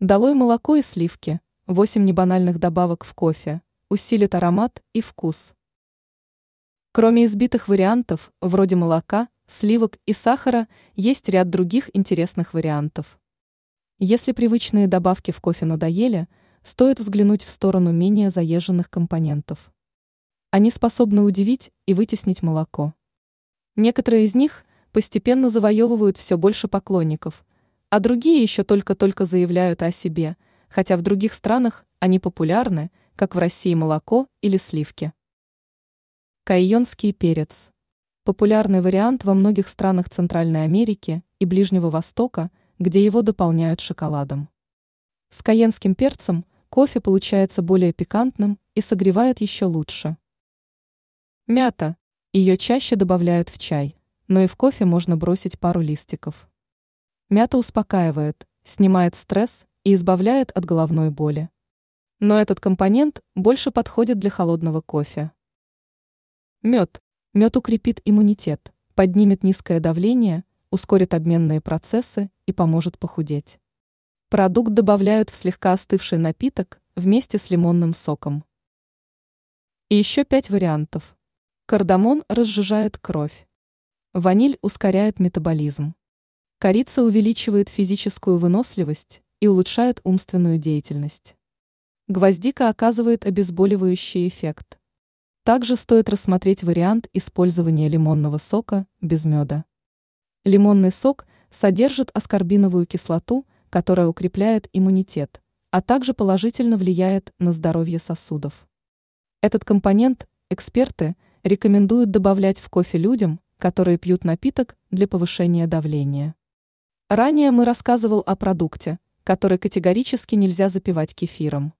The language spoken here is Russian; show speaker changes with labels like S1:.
S1: Долой молоко и сливки. 8 небанальных добавок в кофе. Усилит аромат и вкус. Кроме избитых вариантов, вроде молока, сливок и сахара, есть ряд других интересных вариантов. Если привычные добавки в кофе надоели, стоит взглянуть в сторону менее заезженных компонентов. Они способны удивить и вытеснить молоко. Некоторые из них постепенно завоевывают все больше поклонников – а другие еще только-только заявляют о себе, хотя в других странах они популярны, как в России молоко или сливки. Кайонский перец. Популярный вариант во многих странах Центральной Америки и Ближнего Востока, где его дополняют шоколадом. С каенским перцем кофе получается более пикантным и согревает еще лучше. Мята. Ее чаще добавляют в чай, но и в кофе можно бросить пару листиков. Мята успокаивает, снимает стресс и избавляет от головной боли. Но этот компонент больше подходит для холодного кофе. Мед. Мед укрепит иммунитет, поднимет низкое давление, ускорит обменные процессы и поможет похудеть. Продукт добавляют в слегка остывший напиток вместе с лимонным соком. И еще пять вариантов. Кардамон разжижает кровь. Ваниль ускоряет метаболизм. Корица увеличивает физическую выносливость и улучшает умственную деятельность. Гвоздика оказывает обезболивающий эффект. Также стоит рассмотреть вариант использования лимонного сока без меда. Лимонный сок содержит аскорбиновую кислоту, которая укрепляет иммунитет, а также положительно влияет на здоровье сосудов. Этот компонент эксперты рекомендуют добавлять в кофе людям, которые пьют напиток для повышения давления. Ранее мы рассказывал о продукте, который категорически нельзя запивать кефиром.